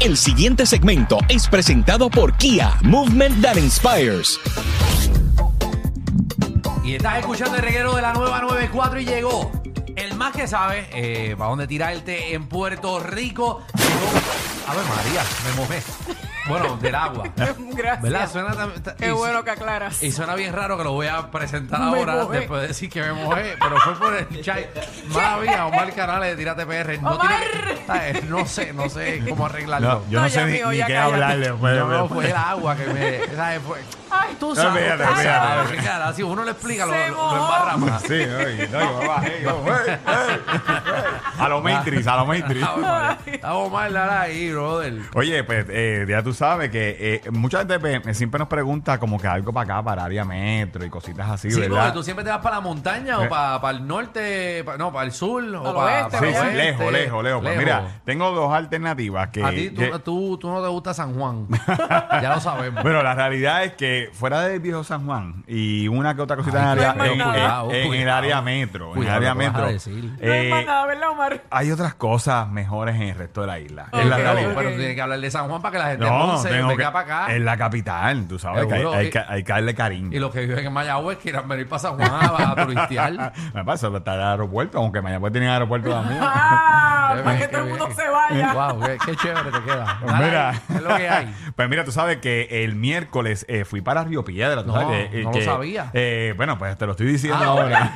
El siguiente segmento es presentado por Kia, Movement That Inspires. Y estás escuchando el reguero de la nueva 94 y llegó más que sabe eh, para dónde tirarte en Puerto Rico. Llegó. A ver, María, me mojé. Bueno, del agua. Gracias. ¿Verdad? Suena Qué y- bueno que aclaras. Y suena bien raro que lo voy a presentar Me ahora mojé. después de decir que me mojé, pero fue por el chat. Maravilla, Omar Canales de Tírate PR. No, Omar. tiene- ¿sabes? no sé, no sé cómo arreglarlo. No, yo no, No, sé ya, ni, amigo, ni ya qué cállate. hablarle. de- No, fue el agua que me. ¿sabes? Fue- Ay, Tú sabes, tú Ricardo, si uno le explica, lo, Se lo, lo mojó. embarra más. Sí, oye, no, yo me bajé. yo, "Hey, hey, hey". A lo Matrix, a lo Matrix. Estamos mal ahí, brother. Oye, pues eh, ya tú sabes que eh, mucha gente me- siempre nos pregunta como que algo para acá, para área metro y cositas así, Sí, porque ¿verdad? tú siempre te vas para la montaña o Eh. para, el norte, pa- no, para el sur o Al para, oeste, Sí, lejos, lejos, lejos. Pues mira, tengo dos alternativas que... a ti tú, que- tú, tú no te gusta San Juan. ya lo sabemos. Bueno, la realidad es que fuera del viejo San Juan y una que otra cosita en, Ay, el área- no hay en- más nada. en- en el Cuidado, área metro, en el Cuidado área metro, decir. no hay eh, nada, ¿verdad, Omar? hay otras cosas mejores en el resto de la isla. Ok, es la ok. realidad. Pero tú tienes que hablar de San Juan para que la gente No, tengo venga que, para acá. es la capital, tú sabes que hay, hay y- que hay que darle cariño. Y los que viven en Mayagüez quieran venir para San Juan a, a turistear. Me pasa, está el aeropuerto, aunque Mayagüez tiene aeropuerto también. Ah, para que todo el mundo se vaya. wow, qué, qué chévere te queda. Pues mira, es lo que hay. pues mira, tú sabes que el miércoles eh, fui para Río Piedra. ¿tú No, sabes que- no lo que, sabía. eh, bueno, pues te lo estoy diciendo Ah, ahora.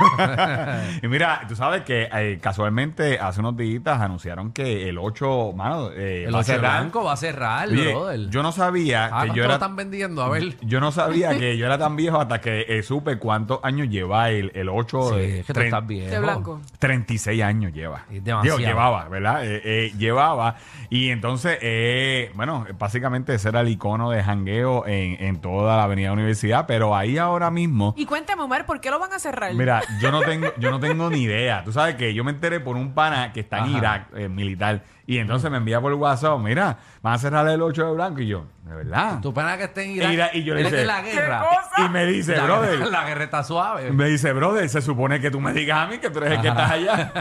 y mira, tú sabes que eh, casualmente hace unos días anunciaron que el 8, mano, eh, El va a ocho de cerrar. blanco va a cerrar, Oye, brother. yo no sabía Ah, que ¿cuánto yo lo era están vendiendo? A ver. yo no sabía que yo era tan viejo hasta que eh, supe cuántos años lleva el, el 8 Sí, de es que tú estás viejo. Blanco. 36 años lleva. Digo, llevaba, ¿verdad? Eh, eh, llevaba. Y entonces, eh, bueno, básicamente ese era el icono de jangueo en, en toda la avenida Universidad, pero ahí ahora mismo... Y cuéntame, Omar, ¿por qué lo van a cerrar? Mira, yo no tengo, yo no tengo ni idea. Tú sabes que yo me enteré por un pana que está en Ajá. Irak, eh, militar, y entonces me envía por WhatsApp, mira, van a cerrar el 8 de blanco, y yo, ¿de verdad? Tu pena que esté en Irak. Y yo le Él es hice- de la guerra. Y me dice, la, brother, La guerra está suave. me dice, brother, se supone que tú me digas a mí que tú eres el que estás allá.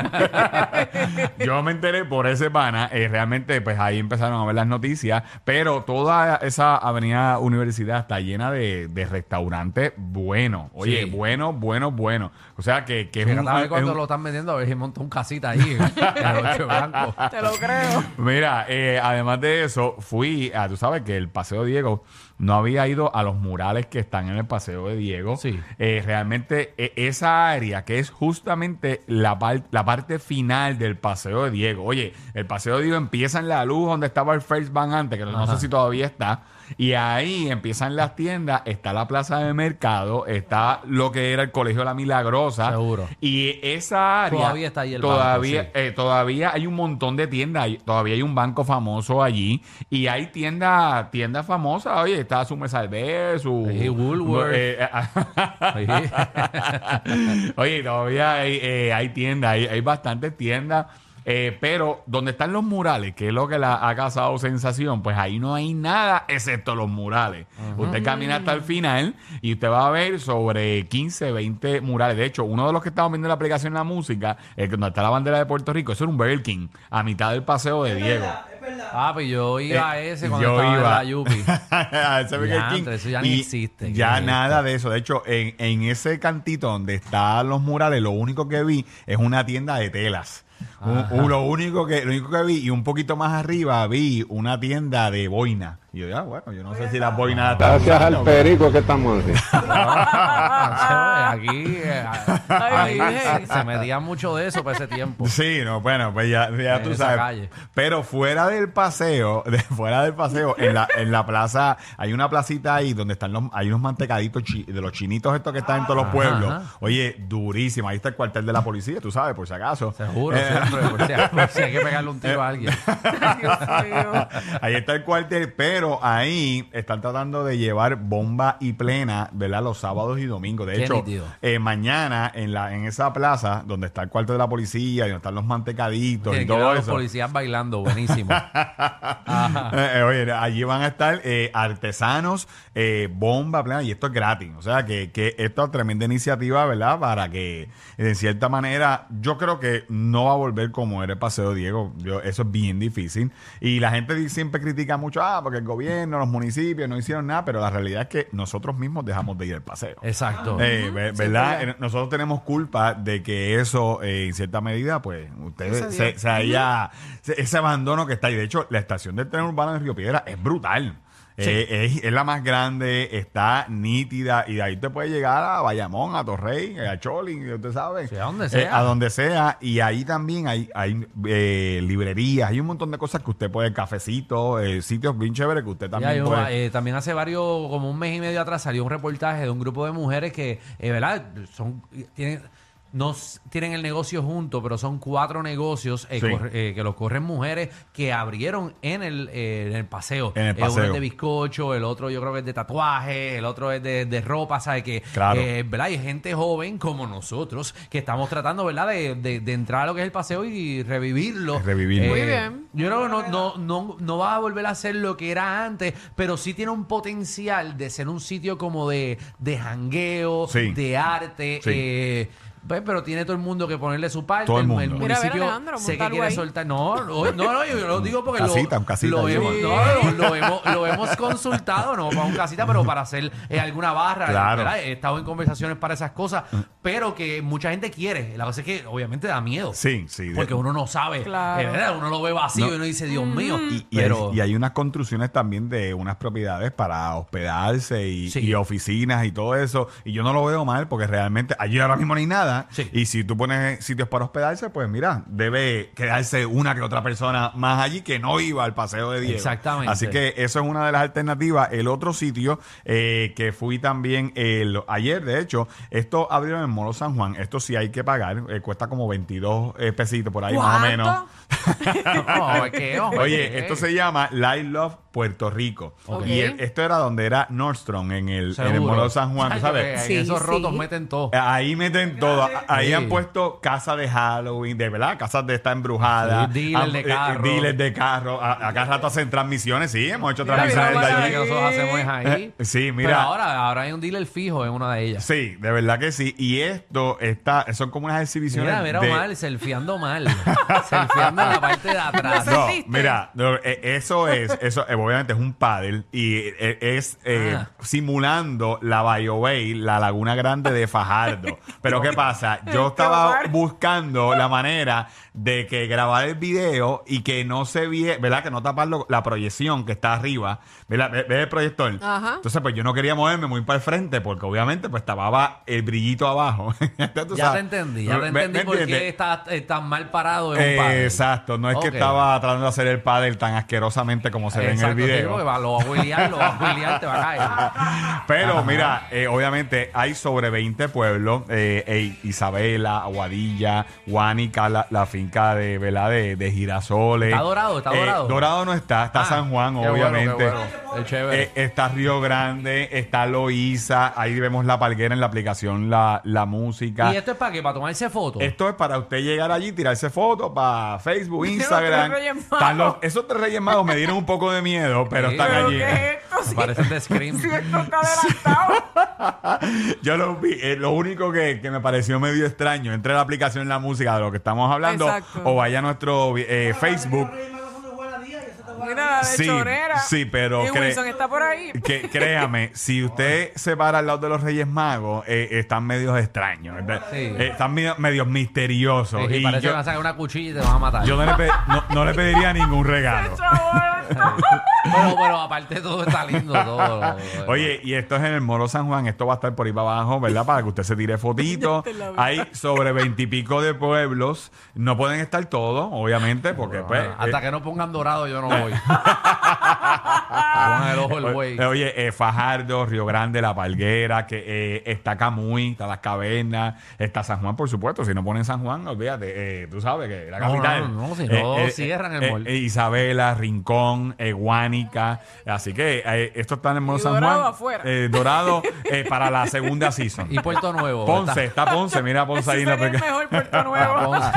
Yo me enteré por ese pana. eh, realmente, pues ahí empezaron a ver las noticias. Pero toda esa avenida universidad está llena de, de restaurantes buenos. Oye, Sí. bueno, bueno, bueno. O sea que, que es Fíjate un- a ver es cuando un- lo están vendiendo, a ver si monta un casita ahí. en el ocho blanco. Te lo creo. Mira, eh, además de eso, fui a, tú sabes que el Paseo Diego no había ido a los murales que están en el Paseo de Diego. Sí. Eh, realmente eh, esa área que es justamente la, par- la parte final del Paseo de Diego. Oye, el Paseo de Diego empieza en la luz donde estaba el First Bank antes, que no sé si todavía está. Y ahí empiezan las tiendas, está la plaza de mercado, está lo que era el Colegio La Milagrosa. Seguro. Y esa área Todavía está ahí el todavía, banco, sí. eh, todavía hay un montón de tiendas, hay- todavía hay un banco famoso allí y hay tiendas tiendas famosas, oye, está su Mesalvé, su Woolworth. eh, Sí. oye, todavía hay, eh, hay tiendas, hay, hay bastantes tiendas. Eh, pero donde están los murales, que es lo que la ha causado sensación, pues ahí no hay nada excepto los murales. Usted camina hasta el final y usted va a ver sobre 15, 20 murales. De hecho, uno de los que estamos viendo en la aplicación La Música, el que donde está la bandera de Puerto Rico, eso era un Burger King a mitad del paseo de Diego. Ah, pues yo iba a ese cuando Yo estaba iba. en la Yupi. a ese Burger King. eso ya ni Y existe. Ya ¿Qué es nada de eso. De hecho, en, en ese cantito donde están los murales, lo único que vi es una tienda de telas. Un- un- lo único que lo único que vi y un poquito más arriba vi una tienda de boina. Y yo, ya, bueno, yo no sé si las boinas Gracias al perico que estamos así. Aquí, eh, Ay, ahí Virgen. se metía mucho de eso para ese tiempo. Sí, no, bueno, pues ya, ya En tú esa sabes. calle. Pero fuera del paseo, de, fuera del paseo, en la, en la plaza, hay una placita ahí donde están los, hay unos mantecaditos chi- de los chinitos estos que están en todos los pueblos. ajá. Oye, durísimo. Ahí está el cuartel de la policía, tú sabes, por si acaso. Seguro, Eh, Por si, por si hay que pegarle un tiro a alguien. Ahí está el cuartel, pero ahí están tratando de llevar bomba y plena, ¿verdad? Los sábados y domingos. De Qué hecho, nítido. eh, mañana en la en esa plaza donde está el cuarto de la policía y donde están los mantecaditos y Que todo los eso. policías bailando, buenísimo. Ajá. Eh, eh, oye, allí van a estar eh, artesanos, eh, bomba plena, y esto es gratis. O sea, que, que esto es tremenda iniciativa, ¿verdad? Para que, de cierta manera, yo creo que no va a volver como era el Paseo Diego. Yo, eso es bien difícil. Y la gente siempre critica mucho, ah, porque el gobierno, los municipios no hicieron nada, pero la realidad es que nosotros mismos dejamos de ir al paseo. Exacto. Eh, ve- ¿Verdad? Eh, Nosotros tenemos culpa de que eso, eh, en cierta medida, pues, ustedes se, se haya, se- ese abandono que está ahí. De hecho, la estación del tren urbano de Río Piedra es brutal. Eh, es, es la más grande, está nítida y de ahí te puede llegar a Bayamón, a Torrey, a Cholin, usted sabe. Sí, a donde Eh, sea. a donde sea. Y ahí también hay, hay eh, librerías, hay un montón de cosas que usted puede, cafecitos, eh, sitios bien chéveres que usted también yo, puede. eh, también hace varios, como un mes y medio atrás, salió un reportaje de un grupo de mujeres que, eh, ¿verdad? Son, tienen, no tienen el negocio junto, pero son cuatro negocios eh, Sí. corre- eh, que los corren mujeres que abrieron en el, eh, en el paseo. En el Eh, uno paseo. es de bizcocho, el otro yo creo que es de tatuaje, el otro es de, de ropa, ¿sabes? Que, Claro. eh, ¿verdad? Y gente joven como nosotros que estamos tratando, ¿verdad? De, de- de entrar a lo que es el paseo y revivirlo. Revivirlo. Muy bien. Yo creo que no, no, no, no va a volver a ser lo que era antes, pero sí tiene un potencial de ser un sitio como de, de jangueo, Sí. de arte. Sí. eh, pues, pero tiene todo el mundo que ponerle su parte. Todo el mundo. Mira, a ver, municipio Alejandro, sé monta que algo quiere ahí. soltar. No, no, no, no, yo lo digo porque Casita, lo, un casita lo, ahí. hemos, no, lo, lo hemos, lo hemos consultado, no para un casita, pero para hacer eh, alguna barra. Claro. ¿verdad? He estado en conversaciones para esas cosas, pero que mucha gente quiere. La cosa es que obviamente da miedo. Sí, sí. de- Porque uno no sabe, Claro. eh, ¿verdad? Uno lo ve vacío No. y uno dice, Dios mío. Y, y pero hay, y hay unas construcciones también de unas propiedades para hospedarse y, Sí. y oficinas y todo eso. Y yo no lo veo mal porque realmente allí ahora mismo no hay nada. Sí. Y si tú pones sitios para hospedarse, pues mira, debe quedarse una que otra persona más allí que no iba al paseo de Diego. Exactamente. Así que eso es una de las alternativas. El otro sitio eh, que fui también el- ayer, de hecho, esto abrieron en Molo San Juan. Esto sí hay que pagar. eh, cuesta como 22 eh, pesitos por ahí más o menos. No, ojo, es Oye, esto se llama Live Love Puerto Rico. Y el- esto era donde era Nordstrom, en el, en el Seguro. Molo San Juan, ¿tú Chacho, sabes? Sí, en esos sí. rotos meten todo. Eh, Ahí meten todo. Ahí Sí. han puesto casa de Halloween, de verdad, casas de esta embrujada. Sí, dealer de eh, carro. dealers de carro. A, a cada rato hacen transmisiones, sí, hemos hecho Mira, transmisiones de mira, allí. que nosotros hacemos es ahí. Eh, sí, mira. Pero ahora, ahora hay un dealer fijo en una de ellas. Sí, de verdad que sí. Y esto está, son como unas exhibiciones Mira, mira de... mal, selfieando mal. selfieando en la parte de atrás. No No, ¿Sentiste? mira, no, eh, eso es, eso eh, obviamente es un paddle y eh, es eh, Ah. simulando la Bayou Bay, la Laguna Grande de Fajardo. Pero ¿qué pasa? Yo estaba buscando la manera de que grabar el video y que no se viera, ¿verdad? Que no tapar la proyección que está arriba, ¿verdad? ¿Ves el proyector? Ajá. Entonces, pues yo no quería moverme muy para el frente porque obviamente pues tapaba el brillito abajo. Entonces, Ya te sabes. entendí, ya te ¿Me- entendí por qué estás tan mal parado en un exacto, no es que estaba tratando de hacer el paddle tan asquerosamente como se ve en el Video. porque va- lo va a huilear, lo va a huilear, te va a caer. Pero mira, eh, obviamente hay sobre 20 pueblos, eh, eh, Isabela, Aguadilla, Guánica, la, la finca de, ¿verdad? de, de girasoles. ¿Está Dorado? ¿Está Eh, Dorado? Dorado no está, está Ah, San Juan, qué bueno, obviamente. qué bueno. Está Río Grande, está Loíza, ahí vemos la palguera en la aplicación, la, la música. ¿Y esto es para qué? ¿Para tomarse fotos? Esto es para usted llegar allí, tirarse fotos para Facebook, Instagram. Están los- esos tres Reyes Magos me dieron un poco de miedo, pero Sí. están ¿Pero allí. qué es esto? Si- Parecen de Scream. si esto está adelantado. Yo lo vi. eh, lo único que, que me pareció medio extraño, entre la aplicación y la música de lo que estamos hablando, Exacto. o vaya a nuestro eh, Facebook. Mira, Sí, sí, pero Y cre- Wilson está por ahí. Que créame, si usted se para al lado de los Reyes Magos, eh, están medios extraños. ¿verdad? Sí. Eh, están medio- medios misteriosos. Sí, y parece que yo, van a sacar una cuchilla y te van a matar. yo no, le pe- no- no le pediría ningún regalo. pero, pero aparte todo está lindo. Todo. Oye, y esto es en el Moro San Juan, esto va a estar por ahí para abajo, ¿verdad? Para que usted se tire fotitos. Ya te la vi. Hay sobre veintipico de pueblos. No pueden estar todos, obviamente, porque pues... Hasta eh, que no pongan dorado, yo no voy. El ojo el güey. eh, Oye, eh, Fajardo, Río Grande, La Palguera, que eh, está Camuy, está Las Cavernas, está San Juan, por supuesto. Si no ponen San Juan, olvídate, eh, tú sabes que la No, capital. no, no, si no, cierran el mall. eh, Isabela, Rincón, eh, Guánica. Así que eh, esto está en Mall Y San Dorado Juan. afuera. Eh, dorado eh, para la segunda season. Y Puerto Nuevo. Ponce, está Ponce, mira Ponce ahí. En la el mejor Puerto Nuevo. Ponce.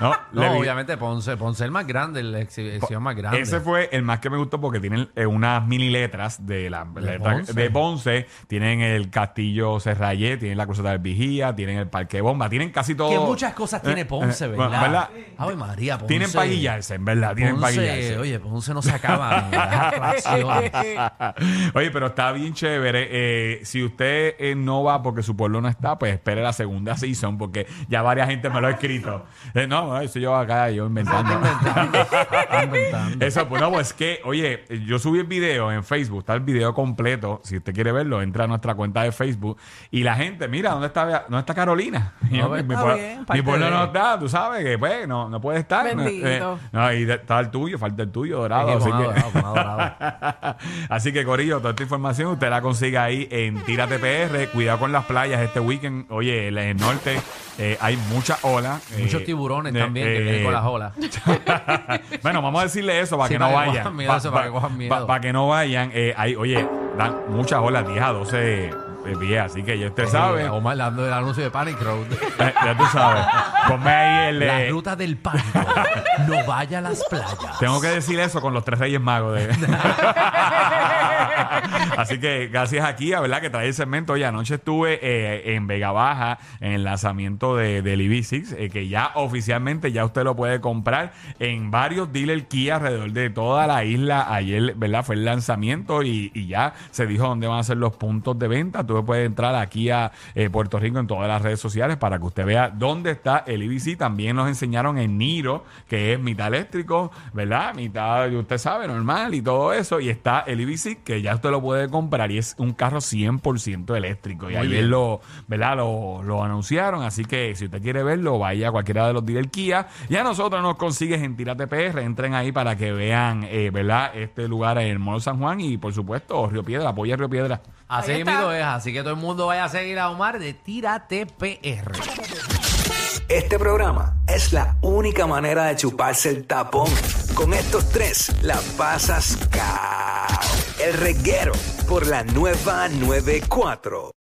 No, obviamente Ponce. Ponce el más grande, la exhibición más grande. Ese fue el más que me gustó porque tienen eh, unas mini letras de la letra Ponce. de Ponce. Tienen el castillo Serrayé, tienen la Cruzada del Vigía, tienen el Parque Bomba, tienen casi todo. Que muchas cosas tiene Eh, Ponce, eh, ¿verdad? ¿verdad? Ave María, Ponce. Tienen para guillarse, en verdad, tienen para Ponce, guillarse. oye, Ponce no se acaba. ni las atracciones. Oye, pero está bien chévere. Eh, si usted eh, no va porque su pueblo no está, pues espere la segunda season porque ya varias gente me lo ha escrito. Eh, no, no, eso yo acá, yo inventando. inventando. Eso, pues no, pues que, oye, yo subí el video en Facebook, está el video completo. Si usted quiere verlo, entra a nuestra cuenta de Facebook. Y la gente, mira, ¿dónde está, dónde está Carolina? Yo, pues, mi, está bien, mi pueblo de- no está, tú sabes que pues no, no puede estar. Bendito. Eh, no, y está el tuyo, falta el tuyo, dorado. Es así que-. Así Corillo, toda esta información usted la consigue ahí en Tírate PR. Cuidado con las playas este weekend. Oye, en el norte eh, hay mucha ola. Muchos eh, tiburones eh, también que eh, vienen con las olas. bueno, vamos a decirle eso para Sí, que no vayan. para. Para que no vayan. Eh, hay, oye, dan muchas olas, 10 a 12 Así que ya usted sabe. Omar dando el anuncio de Panic Road. Eh, ya tú sabes. Ponme ahí el. La eh, ruta del pánico. No vaya a las playas. Tengo que decir eso con los tres reyes magos. de- Así que gracias aquí, a verdad, que trae el segmento. Oye, anoche estuve eh, en Vega Baja en el lanzamiento de, del EV6, eh, que ya oficialmente ya usted lo puede comprar en varios dealers Kia alrededor de toda la isla. Ayer, ¿verdad? Fue el lanzamiento y, y ya se dijo dónde van a ser los puntos de venta. Tú puedes entrar aquí a eh, Puerto Rico en todas las redes sociales para que usted vea dónde está el EV6. También nos enseñaron en Niro, que es mitad eléctrico, ¿verdad? Mitad, usted sabe, normal y todo eso. Y está el EV6, que ya usted lo puede comprar y es un carro 100% eléctrico. Y Muy ayer bien. lo, ¿verdad? Lo, lo anunciaron. Así que si usted quiere verlo, vaya a cualquiera de los dealers Kia. Y a nosotros nos consigues en Tírate PR. Entren ahí para que vean, eh, ¿verdad? Este lugar en el Mall San Juan y, por supuesto, Río Piedra. Apoya Río Piedra. Así mismo es. Así que todo el mundo vaya a seguir a Omar de Tírate PR. Este programa es la única manera de chuparse el tapón. Con estos tres la pasas cao. El reguero por la nueva 94.